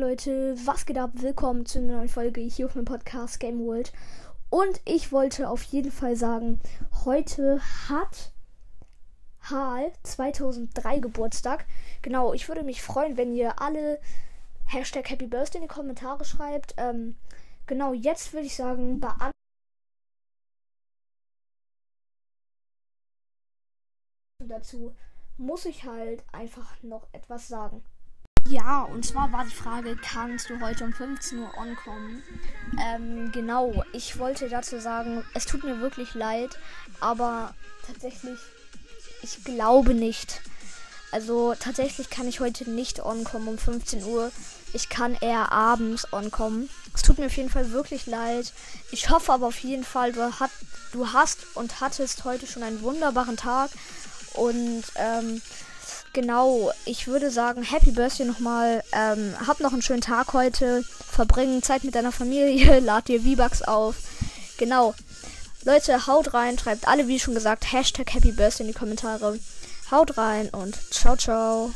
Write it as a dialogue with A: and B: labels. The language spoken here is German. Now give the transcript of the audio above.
A: Leute, was geht ab? Willkommen zu einer neuen Folge hier auf meinem Podcast Game World. Und ich wollte auf jeden Fall sagen, heute hat Hal 2003 Geburtstag. Genau, ich würde mich freuen, wenn ihr alle Hashtag Happy Birthday in die Kommentare schreibt. Ähm, genau, jetzt würde ich sagen, beantworten. dazu muss ich halt einfach noch etwas sagen. Ja, und zwar war die Frage, kannst du heute um 15 Uhr ankommen? Ähm, genau, ich wollte dazu sagen, es tut mir wirklich leid, aber tatsächlich, ich glaube nicht. Also tatsächlich kann ich heute nicht ankommen um 15 Uhr. Ich kann eher abends ankommen. Es tut mir auf jeden Fall wirklich leid. Ich hoffe aber auf jeden Fall, du, hat, du hast und hattest heute schon einen wunderbaren Tag. Und ähm, genau, ich würde sagen, Happy Birthday nochmal. Ähm, hab noch einen schönen Tag heute. Verbringen Zeit mit deiner Familie. Lad dir V-Bucks auf. Genau. Leute, haut rein. Schreibt alle, wie schon gesagt, Hashtag Happy Birthday in die Kommentare. Haut rein und ciao, ciao.